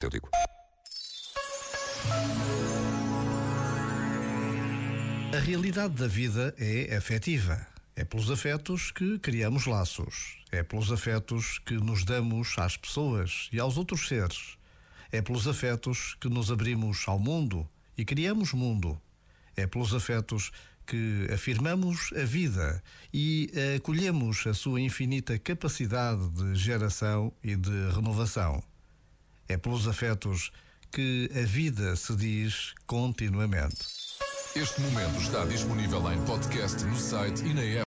Eu digo. A realidade da vida é afetiva. É pelos afetos que criamos laços. É pelos afetos que nos damos às pessoas e aos outros seres. É pelos afetos que nos abrimos ao mundo e criamos mundo. É pelos afetos que afirmamos a vida e acolhemos a sua infinita capacidade de geração e de renovação. É pelos afetos que a vida se diz continuamente. Este momento está disponível em podcast no site e na app.